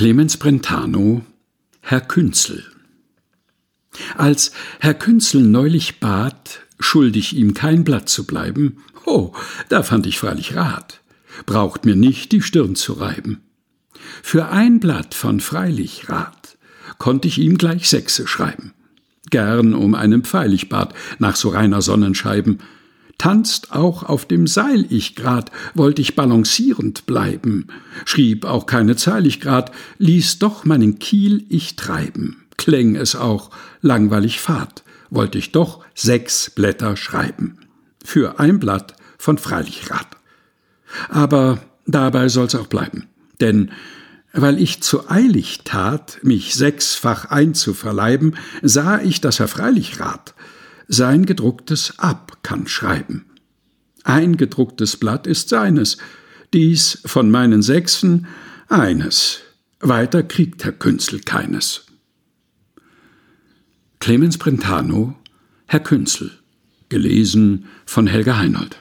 Clemens Brentano Herr Künzel Als Herr Künzel neulich bat, schuldig ihm kein Blatt zu bleiben, oh, da fand ich freilich Rat, braucht mir nicht die Stirn zu reiben. Für ein Blatt von Freilichrat konnt ich ihm gleich Sechse schreiben. Gern um einen Pfeiligbart nach so reiner Sonnenscheiben, tanzt auch auf dem Seil ich grad, wollt ich balancierend bleiben, schrieb auch keine Zeil ich grad, ließ doch meinen Kiel ich treiben, kläng es auch langweilig Fahrt, wollt ich doch sechs Blätter schreiben, für ein Blatt von Freilichrat. Aber dabei soll's auch bleiben, denn weil ich zu eilig tat, mich sechsfach einzuverleiben, sah ich, dass Herr Freilichrat sein gedrucktes ab kann schreiben. Ein gedrucktes Blatt ist seines, dies von meinen Sechsen eines. Weiter kriegt Herr Künzel keines. Clemens Brentano, Herr Künzel, gelesen von Helga Heinold.